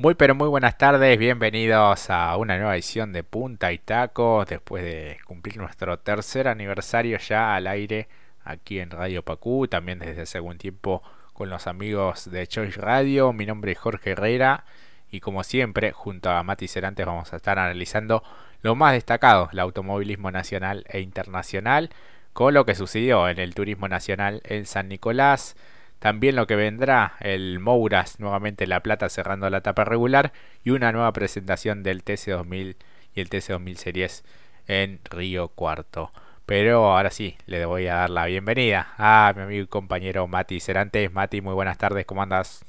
Muy pero muy buenas tardes, bienvenidos a una nueva edición de Punta y Taco después de cumplir nuestro tercer aniversario ya al aire aquí en Radio Pacú, también desde hace algún tiempo con los amigos de Choice Radio. Mi nombre es Jorge Herrera y como siempre junto a Mati Cerantes vamos a estar analizando lo más destacado del automovilismo nacional e internacional con lo que sucedió en el turismo nacional en San Nicolás también lo que vendrá, el Mouras nuevamente La Plata cerrando la etapa regular y una nueva presentación del TC2000 y el TC2000 Series en Río Cuarto. Pero ahora sí, le voy a dar la bienvenida a mi amigo y compañero Mati Cerantes. Mati, muy buenas tardes, ¿cómo andas?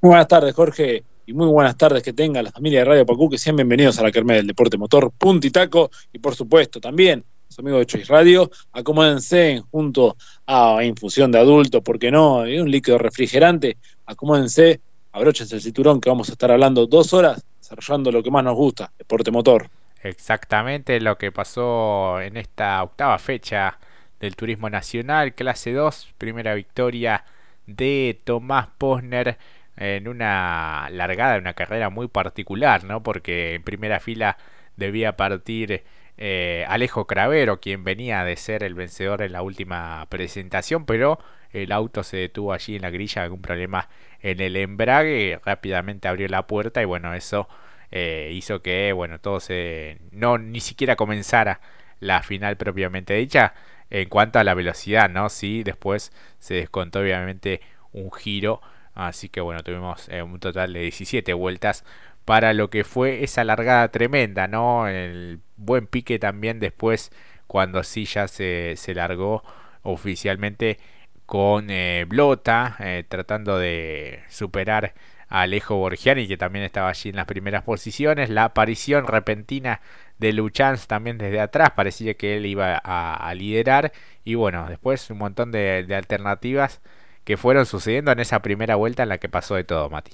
Muy buenas tardes, Jorge, y muy buenas tardes que tenga la familia de Radio Pacú, que sean bienvenidos a la Kermés del Deporte Motor, Punto y Taco, y por supuesto también amigos de Choice Radio, acomódense junto a infusión de adulto, porque no? un líquido refrigerante, acomódense, abróchense el cinturón que vamos a estar hablando dos horas desarrollando lo que más nos gusta, deporte motor. Exactamente lo que pasó en esta octava fecha del Turismo Nacional, clase 2, primera victoria de Tomás Posner en una largada, una carrera muy particular, ¿no? Porque en primera fila debía partir eh, Alejo Cravero, quien venía de ser el vencedor en la última presentación, pero el auto se detuvo allí en la grilla, algún problema en el embrague, rápidamente abrió la puerta y bueno, eso eh, hizo que bueno, todo se no ni siquiera comenzara la final propiamente dicha en cuanto a la velocidad, ¿no? Sí, después se descontó obviamente un giro, así que bueno, tuvimos eh, un total de 17 vueltas para lo que fue esa largada tremenda, ¿no? El buen pique también después cuando sí ya se, se largó oficialmente con eh, Blota eh, tratando de superar a Alejo Borgiani que también estaba allí en las primeras posiciones. La aparición repentina de Luchanz también desde atrás parecía que él iba a, liderar. Y bueno después un montón de alternativas que fueron sucediendo en esa primera vuelta en la que pasó de todo Mati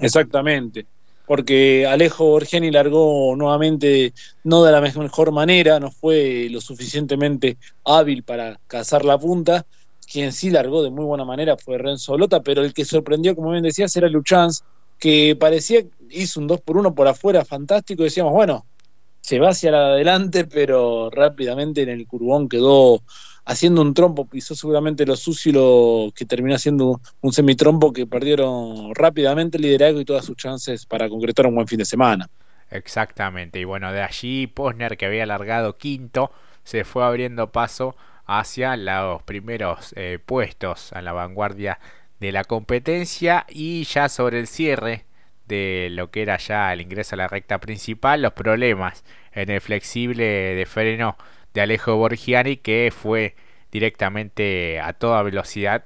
Exactamente, porque Alejo Borgiani largó nuevamente no de la mejor manera, no fue lo suficientemente hábil para cazar la punta. Quien sí largó de muy buena manera fue Renzo Lota, pero el que sorprendió, como bien decías, era Luchanz, que parecía, hizo un 2 por 1 por afuera fantástico, decíamos, bueno, se va hacia adelante, pero rápidamente en el curbón quedó haciendo un trompo, pisó seguramente lo sucio lo que terminó haciendo un semitrompo que perdieron rápidamente el liderazgo y todas sus chances para concretar un buen fin de semana. Exactamente, y bueno, de allí Posner que había alargado quinto, se fue abriendo paso hacia los primeros eh, puestos a la vanguardia de la competencia y ya sobre el cierre de lo que era ya el ingreso a la recta principal, los problemas en el flexible de freno de Alejo Borgiani que fue directamente a toda velocidad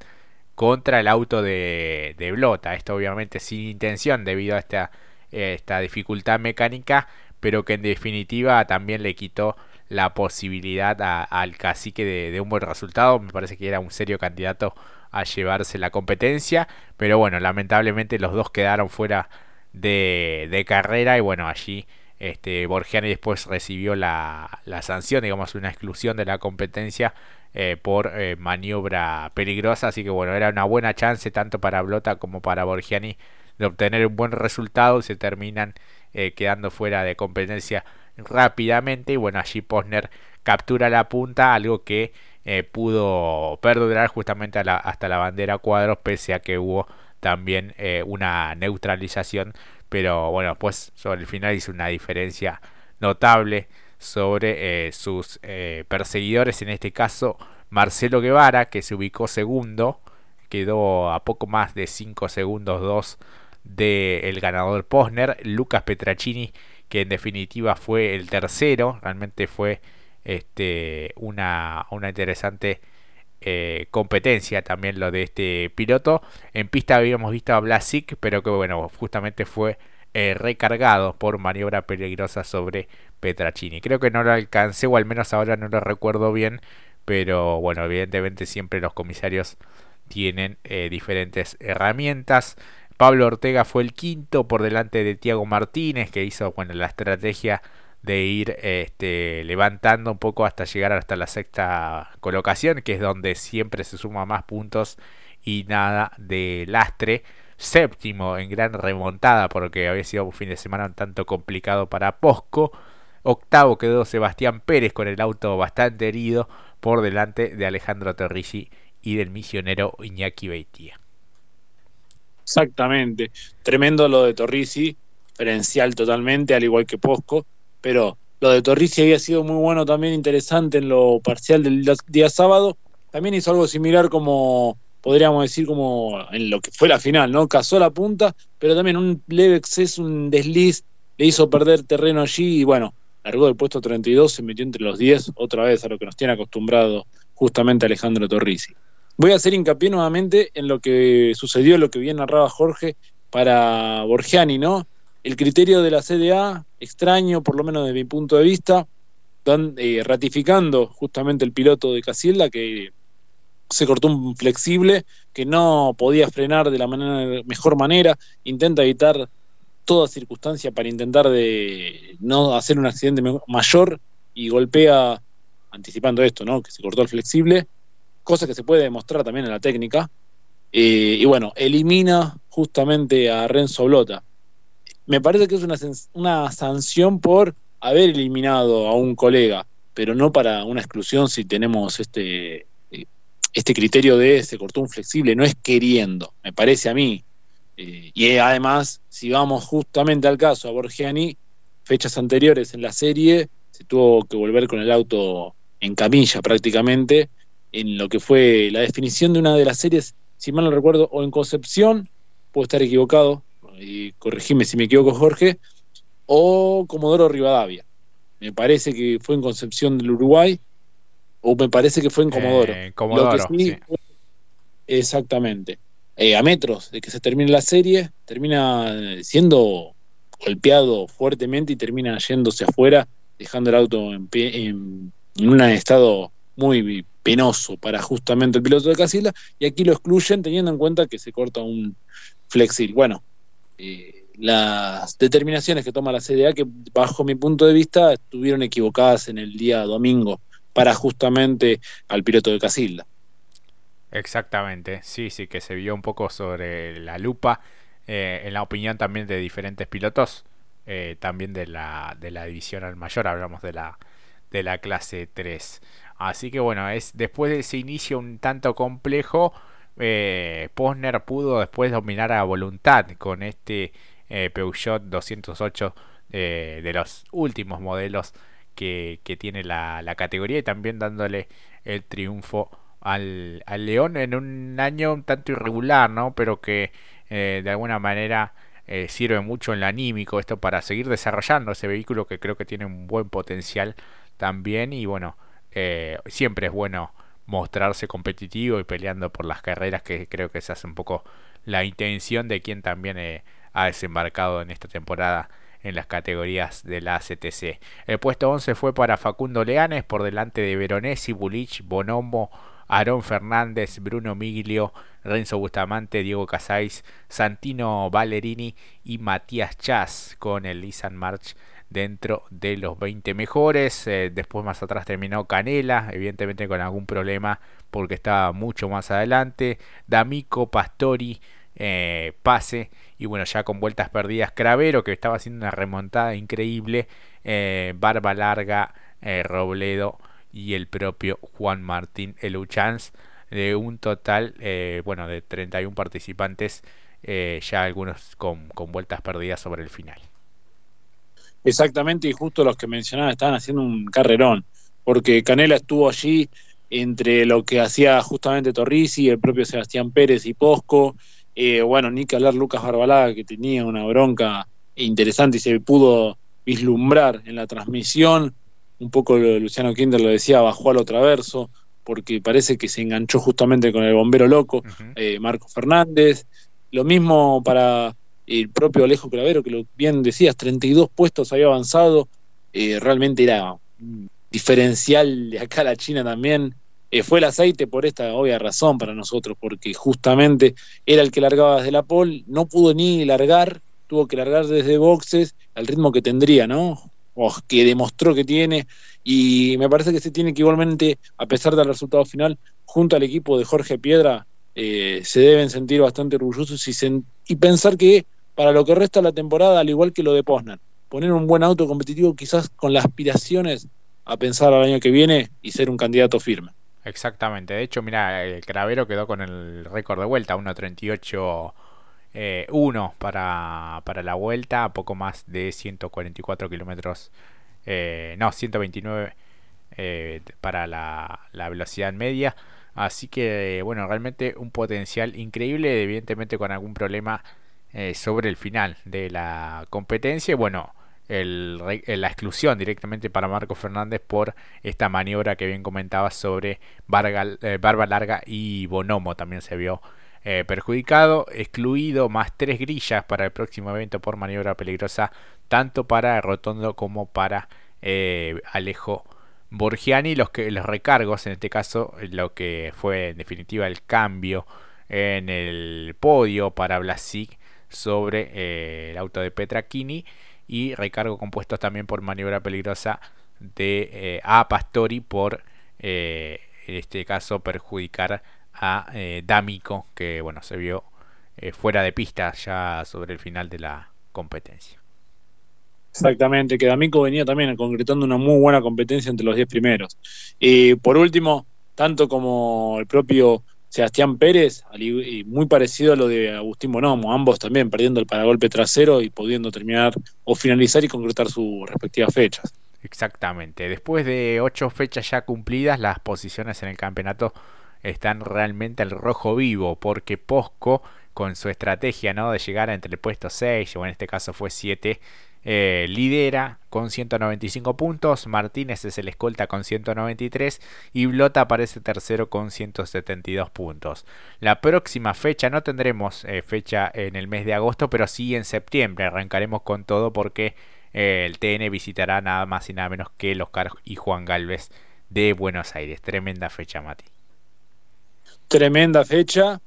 contra el auto de, de Blota. Esto obviamente sin intención debido a esta, esta dificultad mecánica, pero que en definitiva también le quitó la posibilidad al cacique de, un buen resultado. Me parece que era un serio candidato a llevarse la competencia, pero bueno, lamentablemente los dos quedaron fuera de, de carrera y bueno, allí este, Borgiani después recibió la, sanción, digamos, una exclusión de la competencia eh, por eh, maniobra peligrosa. Así que bueno, era una buena chance tanto para Blota como para Borgiani de obtener un buen resultado se terminan eh, quedando fuera de competencia rápidamente. Y bueno, allí Posner captura la punta, algo que pudo perdurar justamente hasta la bandera cuadros, pese a que hubo también una neutralización pero bueno, pues sobre el final hizo una diferencia notable sobre eh, sus eh, perseguidores, en este caso Marcelo Guevara, que se ubicó segundo, quedó a poco más de 5 segundos 2 del ganador Posner, Lucas Petracini, que en definitiva fue el tercero, realmente fue este, una, una interesante eh, competencia también lo de este piloto. En pista habíamos visto a Blasic, pero que bueno, justamente fue eh, recargado por maniobra peligrosa sobre Petracini. Creo que no lo alcancé, o al menos ahora no lo recuerdo bien, pero bueno, evidentemente siempre los comisarios tienen eh, diferentes herramientas. Pablo Ortega fue el quinto por delante de Tiago Martínez, que hizo bueno, la estrategia de ir este, levantando un poco hasta llegar hasta la sexta colocación, que es donde siempre se suma más puntos y nada de lastre. séptimo en gran remontada porque había sido un fin de semana un tanto complicado para Posco. Octavo quedó Sebastián Pérez con el auto bastante herido por delante de Alejandro Torrisi y del misionero Iñaki Beitia. Exactamente, tremendo lo de Torrisi, diferencial totalmente, al igual que Posco, pero lo de Torrisi había sido muy bueno también, interesante en lo parcial del día sábado. También hizo algo similar como, podríamos decir, como en lo que fue la final, ¿no? Cazó la punta, pero también un leve exceso, un desliz, le hizo perder terreno allí y bueno, largó del puesto 32, se metió entre los 10, otra vez a lo que nos tiene acostumbrado justamente Alejandro Torrisi. Voy a hacer hincapié nuevamente en lo que sucedió, lo que bien narraba Jorge para Borgiani, ¿no? El criterio de la CDA, extraño, por lo menos desde mi punto de vista, eh, ratificando justamente el piloto de Casilda que se cortó un flexible que no podía frenar de la manera, mejor manera, intenta evitar toda circunstancia para intentar de no hacer un accidente mayor y golpea, anticipando esto, ¿no? que se cortó el flexible, cosa que se puede demostrar también en la técnica, eh, y bueno, elimina justamente a Renzo Blota. Me parece que es una, una sanción por haber eliminado a un colega, pero no para una exclusión si tenemos este, eh, este criterio de se cortó un flexible, no es queriendo, me parece a mí, eh, y además, si vamos justamente al caso, a Borgiani, fechas anteriores en la serie, se tuvo que volver con el auto en camilla prácticamente, en lo que fue la definición de una de las series, si mal no recuerdo, o en Concepción, puedo estar equivocado, y corregime si me equivoco Jorge, o Comodoro Rivadavia. Me parece que fue en Concepción del Uruguay, o me parece que fue en Comodoro. Eh, Comodoro sí. Exactamente. Eh, a metros de que se termine la serie, termina siendo golpeado fuertemente y termina yéndose afuera, dejando el auto en, en, un estado muy penoso para justamente el piloto de Casilla, y aquí lo excluyen teniendo en cuenta que se corta un flexil. Bueno, eh, las determinaciones que toma la CDA, que bajo mi punto de vista estuvieron equivocadas en el día domingo para justamente al piloto de Casilda. Exactamente, sí, sí, que se vio un poco sobre la lupa, eh, en la opinión también de diferentes pilotos, eh, también de la, de la división al mayor, hablamos de la, de la clase 3. Así que bueno, es después de ese inicio un tanto complejo, eh, Posner pudo después dominar a voluntad con este eh, Peugeot 208 de los últimos modelos que, tiene la, categoría y también dándole el triunfo al, al León en un año un tanto irregular, ¿no? Pero que eh, de alguna manera eh, sirve mucho en lo anímico esto para seguir desarrollando ese vehículo que creo que tiene un buen potencial también y bueno, eh, siempre es bueno mostrarse competitivo y peleando por las carreras que creo que esa es un poco la intención de quien también ha desembarcado en esta temporada en las categorías de la CTC. El puesto 11 fue para Facundo Leanes por delante de Veronesi, Bulich, Bonombo, Aarón Fernández, Bruno Miglio, Renzo Bustamante, Diego Casais, Santino Ballerini y Matías Chas con el Lisan March dentro de los 20 mejores. Eh, después más atrás terminó Canela, evidentemente con algún problema porque estaba mucho más adelante. D'Amico, Pastori, eh, Pase y bueno, ya con vueltas perdidas Cravero que estaba haciendo una remontada increíble. Eh, Barba Larga, Robledo y el propio Juan Martín Eluchans de un total bueno de 31 participantes ya algunos con, vueltas perdidas sobre el final exactamente y justo los que mencionaba estaban haciendo un carrerón porque Canela estuvo allí entre lo que hacía justamente Torrisi el propio Sebastián Pérez y Posco. Eh, bueno ni que hablar Lucas Barbalaga que tenía una bronca interesante y se pudo vislumbrar en la transmisión. Un poco Luciano Kinder lo decía, bajó al traverso, porque parece que se enganchó justamente con el bombero loco, eh, Marco Fernández. Lo mismo para el propio Alejo Clavero, que lo bien decías, 32 puestos había avanzado, eh, realmente era diferencial de acá a la China también. Eh, fue el aceite por esta obvia razón para nosotros, porque justamente era el que largaba desde la pole, no pudo ni largar, tuvo que largar desde boxes al ritmo que tendría, ¿no? o que demostró que tiene, y me parece que se tiene que igualmente, a pesar del resultado final, junto al equipo de Jorge Piedra, eh, se deben sentir bastante orgullosos y pensar que para lo que resta la temporada, al igual que lo de Posner, poner un buen auto competitivo quizás con las aspiraciones a pensar al año que viene y ser un candidato firme. Exactamente, de hecho, mira, el Cravero quedó con el récord de vuelta, 1.38 eh, 1 para, para la vuelta, poco más de 144 kilómetros, eh, no, 129 eh, para la, la, velocidad media. Así que, bueno, realmente un potencial increíble, evidentemente con algún problema eh, sobre el final de la competencia. Bueno, el, la exclusión directamente para Marco Fernández por esta maniobra que bien comentaba sobre Barba Larga y Bonomo también se vio eh, perjudicado, excluido más tres grillas para el próximo evento por maniobra peligrosa, tanto para Rotondo como para eh, Alejo Borgiani. Los, que, los recargos, en este caso, lo que fue en definitiva el cambio en el podio para Blasic sobre eh, el auto de Petrachini y recargo compuestos también por maniobra peligrosa de A Pastori por en este caso perjudicar a eh, D'Amico, que bueno, se vio eh, fuera de pista ya sobre el final de la competencia. Exactamente, que D'Amico venía también concretando una muy buena competencia entre los 10 primeros. Y por último, tanto como el propio Sebastián Pérez, muy parecido a lo de Agustín Bonomo, ambos también perdiendo el paragolpe trasero y pudiendo terminar o finalizar y concretar sus respectivas fechas. Exactamente. Después de ocho fechas ya cumplidas, las posiciones en el campeonato están realmente al rojo vivo, porque Posco, con su estrategia ¿no? de llegar entre el puesto 6, o en este caso fue 7, eh, lidera con 195 puntos, Martínez es el escolta con 193 y Blota aparece tercero con 172 puntos. La próxima fecha no tendremos eh, fecha en el mes de agosto, pero sí en septiembre. Arrancaremos con todo porque eh, el TN visitará nada más y nada menos que los Carlos y Juan Galvez de Buenos Aires. Tremenda fecha, Mati tremenda fecha.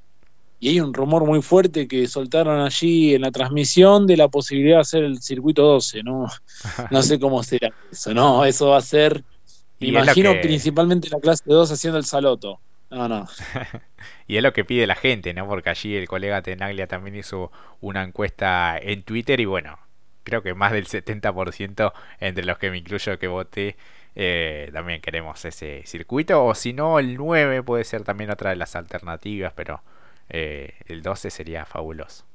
Y hay un rumor muy fuerte que soltaron allí en la transmisión de la posibilidad de hacer el circuito 12, ¿no? No sé cómo será eso, ¿no? Eso va a ser, me imagino principalmente la clase 2 haciendo el saloto. No, no. y es lo que pide la gente, ¿no? Porque allí el colega Tenaglia también hizo una encuesta en Twitter y bueno, creo que más del 70% entre los que me incluyo que voté eh, también queremos ese circuito. O si no, el 9 puede ser también otra de las alternativas, pero eh, el 12 sería fabuloso.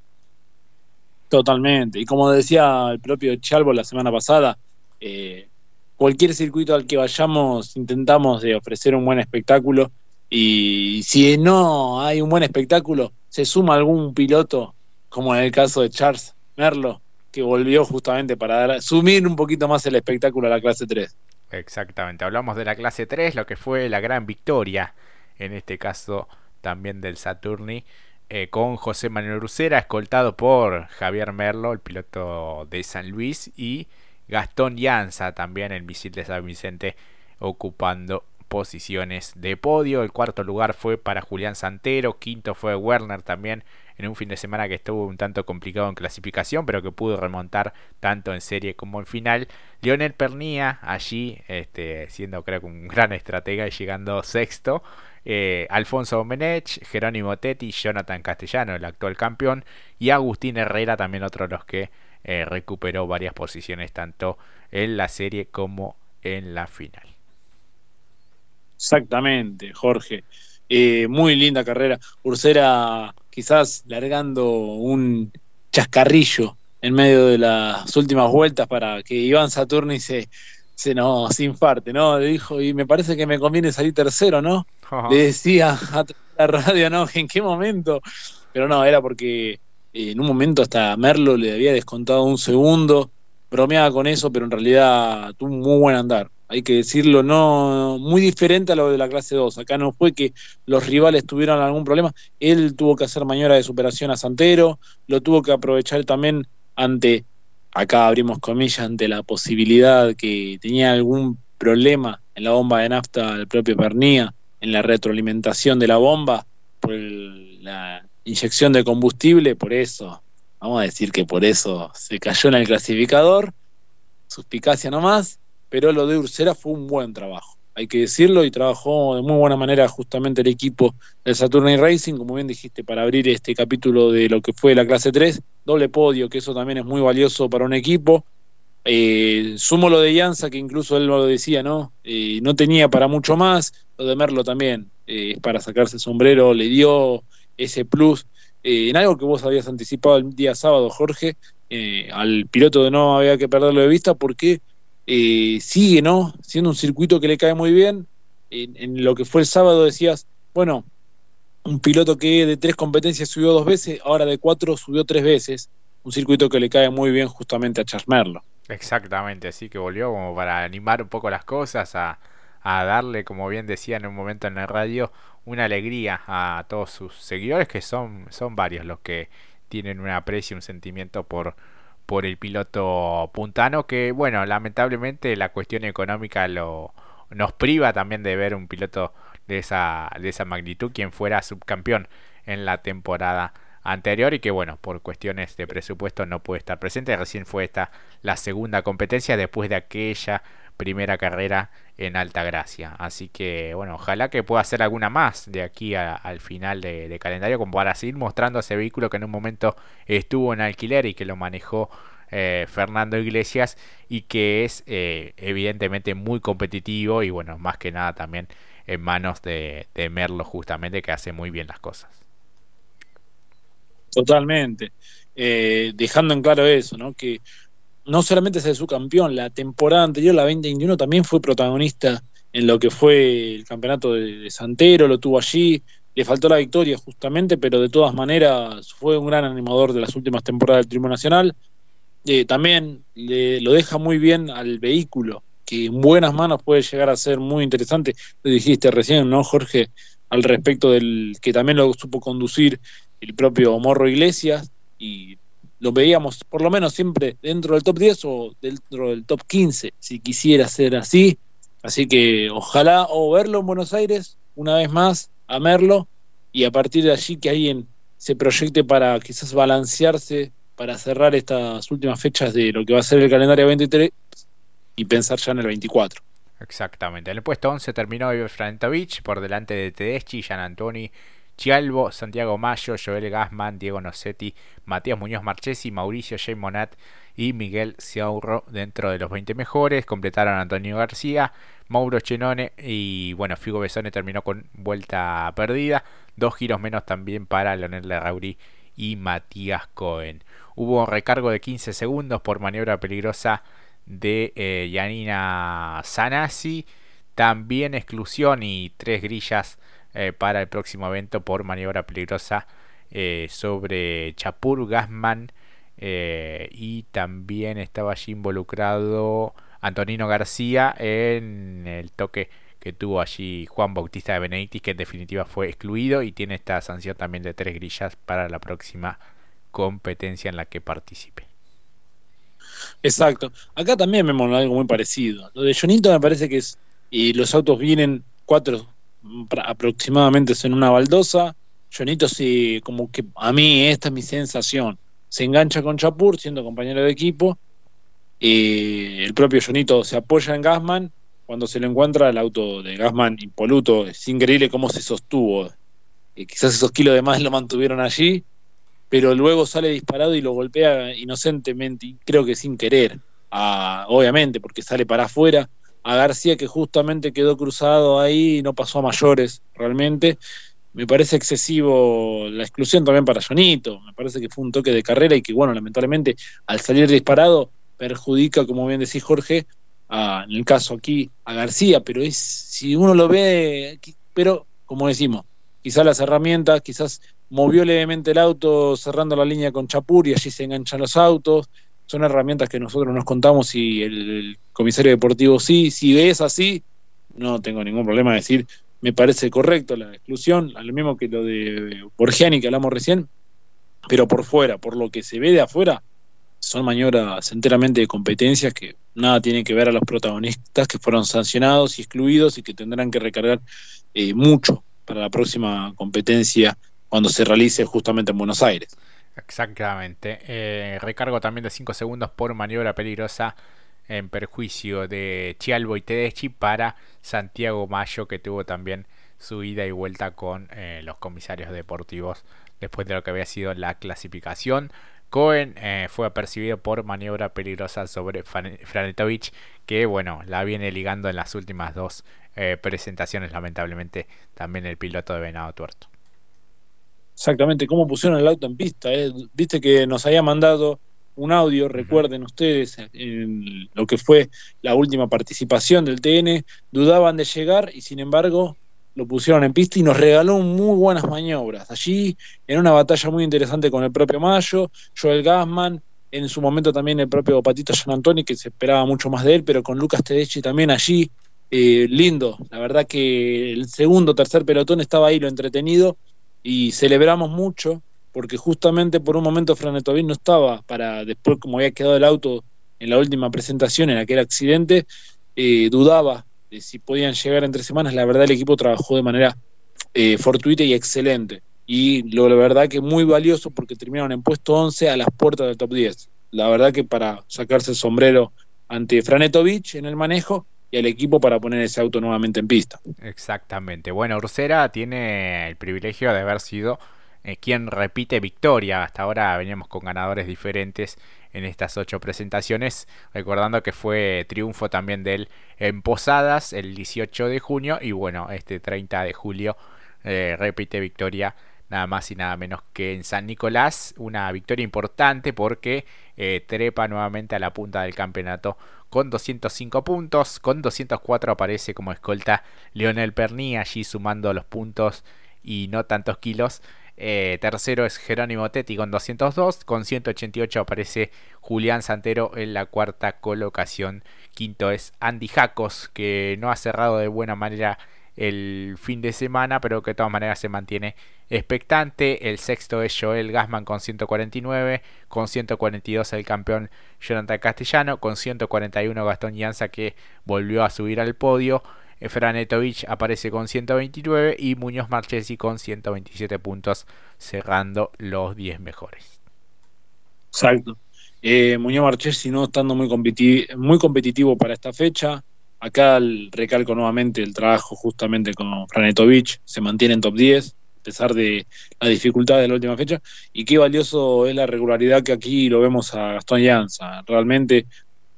Totalmente. Y como decía el propio Chalvo la semana pasada, eh, cualquier circuito al que vayamos intentamos de ofrecer un buen espectáculo. Y si no hay un buen espectáculo, se suma algún piloto, como en el caso de Charles Merlo, que volvió justamente para dar, sumir un poquito más el espectáculo a la clase 3. Exactamente, hablamos de la clase 3, lo que fue la gran victoria, en este caso también del Saturni, eh, con José Manuel Rucera, escoltado por Javier Merlo, el piloto de San Luis, y Gastón Llanza, también el misil de San Vicente, ocupando posiciones de podio. El cuarto lugar fue para Julián Santero, quinto fue Werner también en un fin de semana que estuvo un tanto complicado en clasificación, pero que pudo remontar tanto en serie como en final. Lionel Pernía allí, este, siendo creo que un gran estratega y llegando sexto. Eh, Alfonso Domenech, Jerónimo Tetti, Jonathan Castellano, el actual campeón, y Agustín Herrera, también otro de los que eh, recuperó varias posiciones tanto en la serie como en la final. Exactamente, Jorge. Eh, muy linda carrera. Ursera quizás largando un chascarrillo en medio de las últimas vueltas para que Iván Saturni se, se nos infarte, ¿no? Le dijo, y me parece que me conviene salir tercero, ¿no? Le decía a la radio, ¿no? ¿En qué momento? Pero no, era porque eh, en un momento hasta Merlo le había descontado un segundo, bromeaba con eso, pero en realidad tuvo un muy buen andar hay que decirlo, no muy diferente a lo de la clase 2. Acá no fue que los rivales tuvieron algún problema, él tuvo que hacer maniobra de superación a Santero, lo tuvo que aprovechar también ante, acá abrimos comillas, ante la posibilidad que tenía algún problema en la bomba de nafta del propio Pernía, en la retroalimentación de la bomba, por la inyección de combustible, por eso, vamos a decir que por eso se cayó en el clasificador, suspicacia nomás, pero lo de Ursera fue un buen trabajo. hay que decirlo, y trabajó de muy buena manera justamente el equipo del Saturn Racing, como bien dijiste, para abrir este capítulo de lo que fue la clase 3, doble podio, que eso también es muy valioso para un equipo. Eh, sumo lo de Ianza, que incluso él lo decía, ¿no? Eh, no tenía para mucho más, lo de Merlo también, eh, es para sacarse el sombrero, le dio ese plus. en algo que vos habías anticipado el día sábado, Jorge, al piloto de no había que perderlo de vista porque eh, sigue, ¿no? Siendo un circuito que le cae muy bien. En, lo que fue el sábado decías, bueno, un piloto que de tres competencias subió dos veces, ahora de cuatro subió tres veces. Un circuito que le cae muy bien justamente a Charmerlo. Exactamente, así que volvió como para animar un poco las cosas, a, darle, como bien decía en un momento en la radio, una alegría a todos sus seguidores, que son, son varios los que tienen un aprecio, un sentimiento por, por el piloto puntano que bueno lamentablemente la cuestión económica lo nos priva también de ver un piloto de esa de esa magnitud quien fuera subcampeón en la temporada anterior y que bueno por cuestiones de presupuesto no puede estar presente. Recién fue esta la segunda competencia después de aquella primera carrera en Alta Gracia. Así que, bueno, ojalá que pueda hacer alguna más de aquí al final de, calendario, como para seguir mostrando ese vehículo que en un momento estuvo en alquiler y que lo manejó eh, Fernando Iglesias y que es eh, evidentemente muy competitivo y, bueno, más que nada también en manos de, Merlo, justamente, que hace muy bien las cosas. Totalmente. Eh, dejando en claro eso, ¿no? Que no solamente es su campeón, la temporada anterior, la 2021, también fue protagonista en lo que fue el campeonato de, Santero, lo tuvo allí, le faltó la victoria justamente, pero de todas maneras fue un gran animador de las últimas temporadas del Triunfo Nacional. Eh, también le, lo deja muy bien al vehículo, que en buenas manos puede llegar a ser muy interesante. Lo dijiste recién, ¿no, Jorge? Al respecto del que también lo supo conducir el propio Morro Iglesias y lo veíamos por lo menos siempre dentro del top 10 o dentro del top 15, si quisiera ser así. Así que ojalá o verlo en Buenos Aires una vez más, a Merlo, y a partir de allí que alguien se proyecte para quizás balancearse, para cerrar estas últimas fechas de lo que va a ser el calendario 23 y pensar ya en el 24. Exactamente. En el puesto 11 terminó Iber Beach por delante de Tedeschi, Gian Antoni Chialvo, Santiago Mayo, Joel Gassman, Diego Nocetti, Matías Muñoz Marchesi, Mauricio J. Monat y Miguel Ciaurro dentro de los 20 mejores. Completaron Antonio García, Mauro Chenone y bueno, Figo Besone terminó con vuelta perdida. Dos giros menos también para Leonel Larrauri y Matías Cohen. Hubo un recargo de 15 segundos por maniobra peligrosa de eh, Yanina Sanasi. También exclusión y tres grillas eh, para el próximo evento por maniobra peligrosa eh, sobre Chapur Gasman eh, y también estaba allí involucrado Antonino García en el toque que tuvo allí Juan Bautista de Benedictis que en definitiva fue excluido y tiene esta sanción también de tres grillas para la próxima competencia en la que participe. Exacto. Acá también vemos algo muy parecido. Lo de Jonito me parece que es y los autos vienen cuatro aproximadamente en una baldosa. Jonito sí, como que a mí esta es mi sensación. Se engancha con Chapur, siendo compañero de equipo. el propio Jonito se apoya en Gasman. Cuando se le encuentra el auto de Gasman impoluto, es increíble cómo se sostuvo. y quizás esos kilos de más lo mantuvieron allí, pero luego sale disparado y lo golpea inocentemente, creo que sin querer, obviamente, porque sale para afuera a García que justamente quedó cruzado ahí y no pasó a mayores realmente. Me parece excesivo la exclusión también para Jonito, me parece que fue un toque de carrera y que bueno, lamentablemente al salir disparado perjudica, como bien decís Jorge, en el caso aquí a García, pero es si uno lo ve, pero como decimos, quizás las herramientas, quizás movió levemente el auto cerrando la línea con Chapur y allí se enganchan los autos, son herramientas que nosotros nos contamos y el, comisario deportivo sí, si es así, no tengo ningún problema de decir, me parece correcto la exclusión, lo mismo que lo de Borgiani que hablamos recién, pero por fuera, por lo que se ve de afuera, son maniobras enteramente de competencias que nada tienen que ver a los protagonistas que fueron sancionados y excluidos y que tendrán que recargar eh, mucho para la próxima competencia cuando se realice justamente en Buenos Aires. Exactamente. Eh, recargo también de 5 segundos por maniobra peligrosa en perjuicio de Chialbo y Tedeschi para Santiago Mayo, que tuvo también su ida y vuelta con eh, los comisarios deportivos después de lo que había sido la clasificación. Cohen eh, fue apercibido por maniobra peligrosa sobre Franetovic, que bueno, la viene ligando en las últimas dos eh, presentaciones, lamentablemente, también el piloto de Venado Tuerto. Exactamente, cómo pusieron el auto en pista. Eh? Viste que nos había mandado un audio, recuerden ustedes, en lo que fue la última participación del TN, dudaban de llegar y sin embargo lo pusieron en pista y nos regaló muy buenas maniobras. Allí, en una batalla muy interesante con el propio Mayo, Joel Gassman, en su momento también el propio Patito San Antoni, que se esperaba mucho más de él, pero con Lucas Tedeschi también allí, eh, lindo. La verdad que el segundo, tercer pelotón estaba ahí lo entretenido y celebramos mucho, porque justamente por un momento Franetovin no estaba para después, como había quedado el auto en la última presentación, en aquel accidente, eh, dudaba si podían llegar entre semanas, la verdad el equipo trabajó de manera eh, fortuita y excelente. Y lo la verdad que muy valioso porque terminaron en puesto 11 a las puertas del top 10. La verdad que para sacarse el sombrero ante Franetovic en el manejo y al equipo para poner ese auto nuevamente en pista. Exactamente. Bueno, Ursera tiene el privilegio de haber sido eh, quien repite victoria. Hasta ahora veníamos con ganadores diferentes en estas ocho presentaciones, recordando que fue triunfo también de él en Posadas el 18 de junio y bueno, este 30 de julio eh, repite victoria nada más y nada menos que en San Nicolás, una victoria importante porque eh, trepa nuevamente a la punta del campeonato con 205 puntos, con 204 aparece como escolta Leonel Perni allí sumando los puntos y no tantos kilos eh, tercero es Jerónimo Tetti con 202. Con 188 aparece Julián Santero en la cuarta colocación. Quinto es Andy Jacos, que no ha cerrado de buena manera el fin de semana, pero que de todas maneras se mantiene expectante. El sexto es Joel Gassman con 149, con 142 el campeón Jonathan Castellano, con 141 Gastón Llanza que volvió a subir al podio. Franetovich aparece con 129 y Muñoz Marchesi con 127 puntos, cerrando los 10 mejores. Exacto. Eh, Muñoz Marchesi no estando muy, muy competitivo para esta fecha. Acá recalco nuevamente el trabajo justamente con Franetovich, se mantiene en top 10 a pesar de la dificultad de la última fecha, y qué valioso es la regularidad que aquí lo vemos a Gastón Llanza. Realmente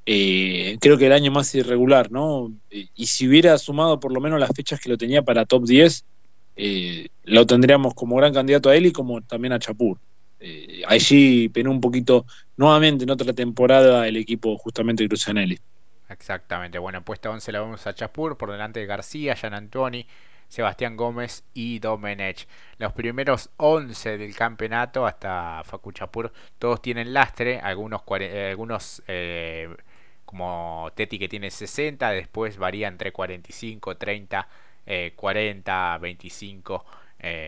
eh, creo que el año más irregular, ¿no? Y si hubiera sumado por lo menos las fechas que lo tenía para top 10, eh, lo tendríamos como gran candidato a él y como también a Chapur. Eh, allí penó un poquito nuevamente en otra temporada el equipo justamente de Crucianelli. Exactamente, bueno, puesto 11 la vamos a Chapur, por delante de García, Jan Antoni, Sebastián Gómez y Domenech. Los primeros 11 del campeonato hasta Facu Chapur, todos tienen lastre, algunos, algunos como Teti que tiene 60, después varía entre 45, 30, 40, 25,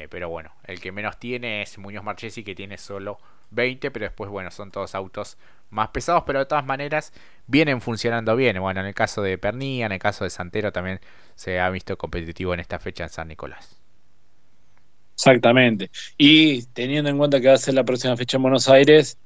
pero bueno, el que menos tiene es Muñoz Marchesi que tiene solo 20, pero después bueno, son todos autos más pesados, pero de todas maneras vienen funcionando bien. Bueno, en el caso de Pernilla, en el caso de Santero también se ha visto competitivo en esta fecha en San Nicolás. Exactamente. Y teniendo en cuenta que va a ser la próxima fecha en Buenos Aires,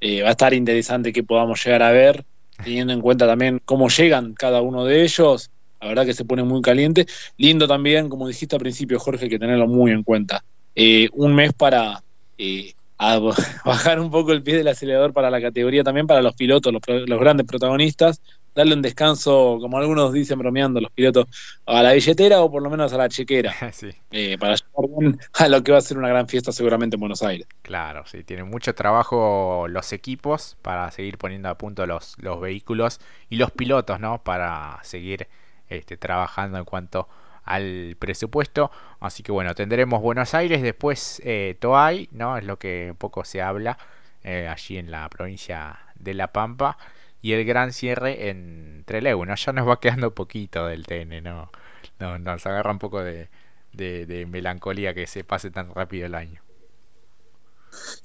eh, va a estar interesante que podamos llegar a ver teniendo en cuenta también cómo llegan cada uno de ellos, la verdad que se pone muy caliente. Lindo también, como dijiste al principio, Jorge, que tenerlo muy en cuenta. Eh, un mes para eh, bajar un poco el pie del acelerador para la categoría también, para los pilotos, los, grandes protagonistas, darle un descanso, como algunos dicen bromeando los pilotos, a la billetera o por lo menos a la chequera, eh, para llegar a lo que va a ser una gran fiesta seguramente en Buenos Aires. Claro, sí, tienen mucho trabajo los equipos para seguir poniendo a punto los, los vehículos y los pilotos, ¿no? Para seguir este, trabajando en cuanto al presupuesto. Así que bueno, tendremos Buenos Aires, después eh, Toay, ¿no? Es lo que poco se habla eh, allí en la provincia de La Pampa. Y el gran cierre en Trelew. Ya nos va quedando poquito del TN, ¿no? no nos agarra un poco de, de melancolía que se pase tan rápido el año.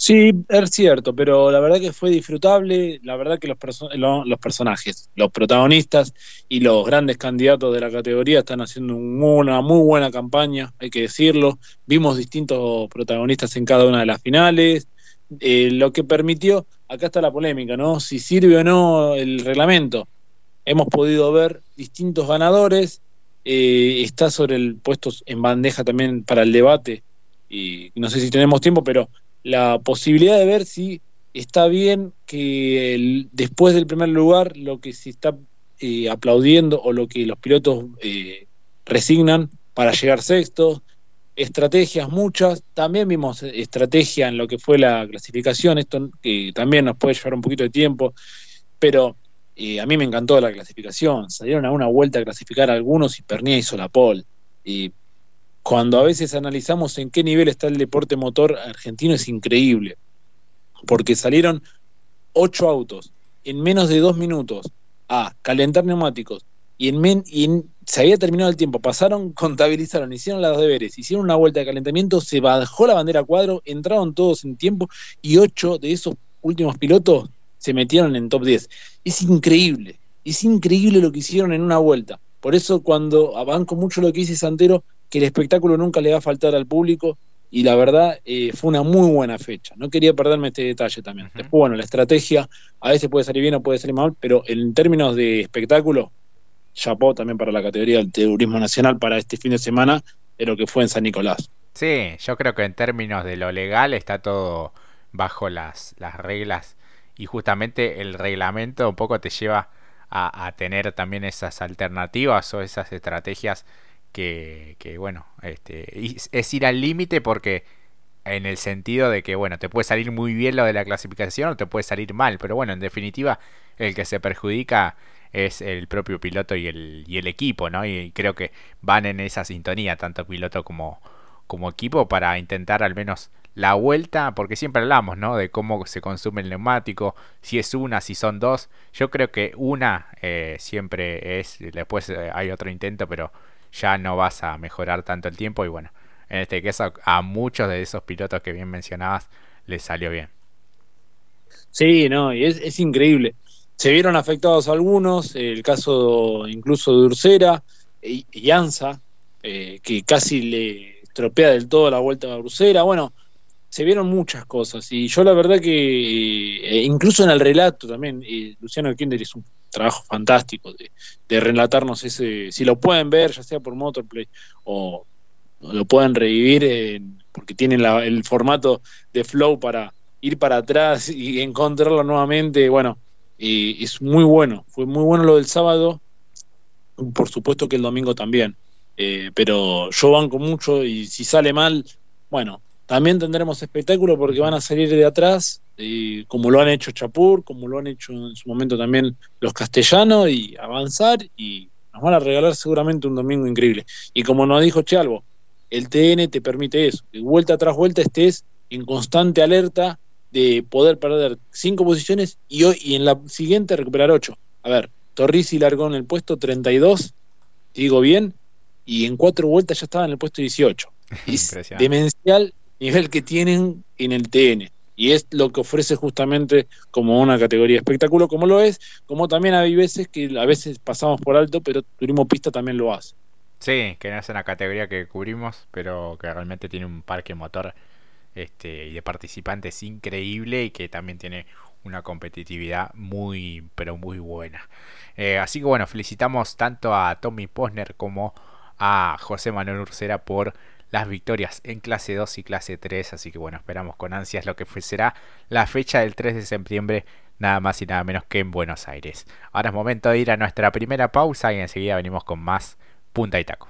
Sí, es cierto, pero la verdad que fue disfrutable, la verdad que los, los personajes, los protagonistas y los grandes candidatos de la categoría están haciendo una muy buena campaña, hay que decirlo. Vimos distintos protagonistas en cada una de las finales, eh, lo que permitió, acá está la polémica, ¿no? Si sirve o no el reglamento. hemos podido ver distintos ganadores, eh, está sobre el puesto en bandeja también para el debate, y no sé si tenemos tiempo, pero la posibilidad de ver si está bien que después del primer lugar lo que se está eh, aplaudiendo o lo que los pilotos eh, resignan para llegar sextos, estrategias muchas, también vimos estrategia en lo que fue la clasificación, esto que también nos puede llevar un poquito de tiempo, pero eh, a mí me encantó la clasificación, salieron a una vuelta a clasificar algunos y Pernia hizo la pole, cuando a veces analizamos en qué nivel está el deporte motor argentino es increíble, porque salieron ocho autos en menos de dos minutos a calentar neumáticos y se había terminado el tiempo, pasaron, contabilizaron, hicieron las deberes, hicieron una vuelta de calentamiento, se bajó la bandera cuadro, entraron todos en tiempo y ocho de esos últimos pilotos se metieron en top 10. Es increíble, es increíble lo que hicieron en una vuelta. Por eso cuando abanco mucho lo que dice Santero, que el espectáculo nunca le va a faltar al público y la verdad eh, fue una muy buena fecha. No quería perderme este detalle también. Después, bueno, la estrategia a veces puede salir bien o puede salir mal, pero en términos de espectáculo, chapó también para la categoría del turismo nacional para este fin de semana de lo que fue en San Nicolás. Sí, yo creo que en términos de lo legal está todo bajo las, las reglas y justamente el reglamento un poco te lleva a, tener también esas alternativas o esas estrategias que, que bueno, este, es ir al límite porque en el sentido de que, bueno, te puede salir muy bien lo de la clasificación o te puede salir mal, pero bueno, en definitiva, el que se perjudica es el propio piloto y el, y el equipo, ¿no? Y creo que van en esa sintonía, tanto piloto como, como equipo, para intentar al menos la vuelta, porque siempre hablamos, ¿no? De cómo se consume el neumático, si es una, si son dos. Yo creo que una eh, siempre es, después eh, hay otro intento, pero ya no vas a mejorar tanto el tiempo y bueno, en este caso a muchos de esos pilotos que bien mencionabas les salió bien. Sí, no, y es, increíble. Se vieron afectados algunos, el caso incluso de Ursera y, Anza, eh, que casi le estropea del todo la vuelta a Ursera. Bueno, se vieron muchas cosas y yo la verdad que eh, incluso en el relato también, eh, Luciano Kinder hizo un trabajo fantástico de, relatarnos ese, si lo pueden ver, ya sea por Motorplay o, lo pueden revivir porque tienen el formato de flow para ir para atrás y encontrarlo nuevamente, bueno, y es muy bueno, fue muy bueno lo del sábado, por supuesto que el domingo también, eh, pero yo banco mucho y si sale mal, bueno, también tendremos espectáculo porque van a salir de atrás, y como lo han hecho Chapur, como lo han hecho en su momento también los castellanos, y avanzar y nos van a regalar seguramente un domingo increíble. Y como nos dijo Chalvo, el TN te permite eso, que vuelta tras vuelta estés en constante alerta de poder perder cinco posiciones y hoy y en la siguiente recuperar ocho. A ver, Torrisi largó en el puesto 32, digo bien, y en cuatro vueltas ya estaba en el puesto 18. Es demencial nivel que tienen en el TN. Y es lo que ofrece justamente como una categoría espectáculo, como lo es, como también hay veces que a veces pasamos por alto, pero Turismo Pista también lo hace. Sí, que no es una categoría que cubrimos, pero que realmente tiene un parque motor este, y de participantes increíble y que también tiene una competitividad muy, pero muy buena. Eh, así que bueno, felicitamos tanto a Tommy Posner como a José Manuel Ursera por las victorias en clase 2 y clase 3. Así que bueno, esperamos con ansias lo que será la fecha del 3 de septiembre, nada más y nada menos que en Buenos Aires. Ahora es momento de ir a nuestra primera pausa y enseguida venimos con más punta y taco.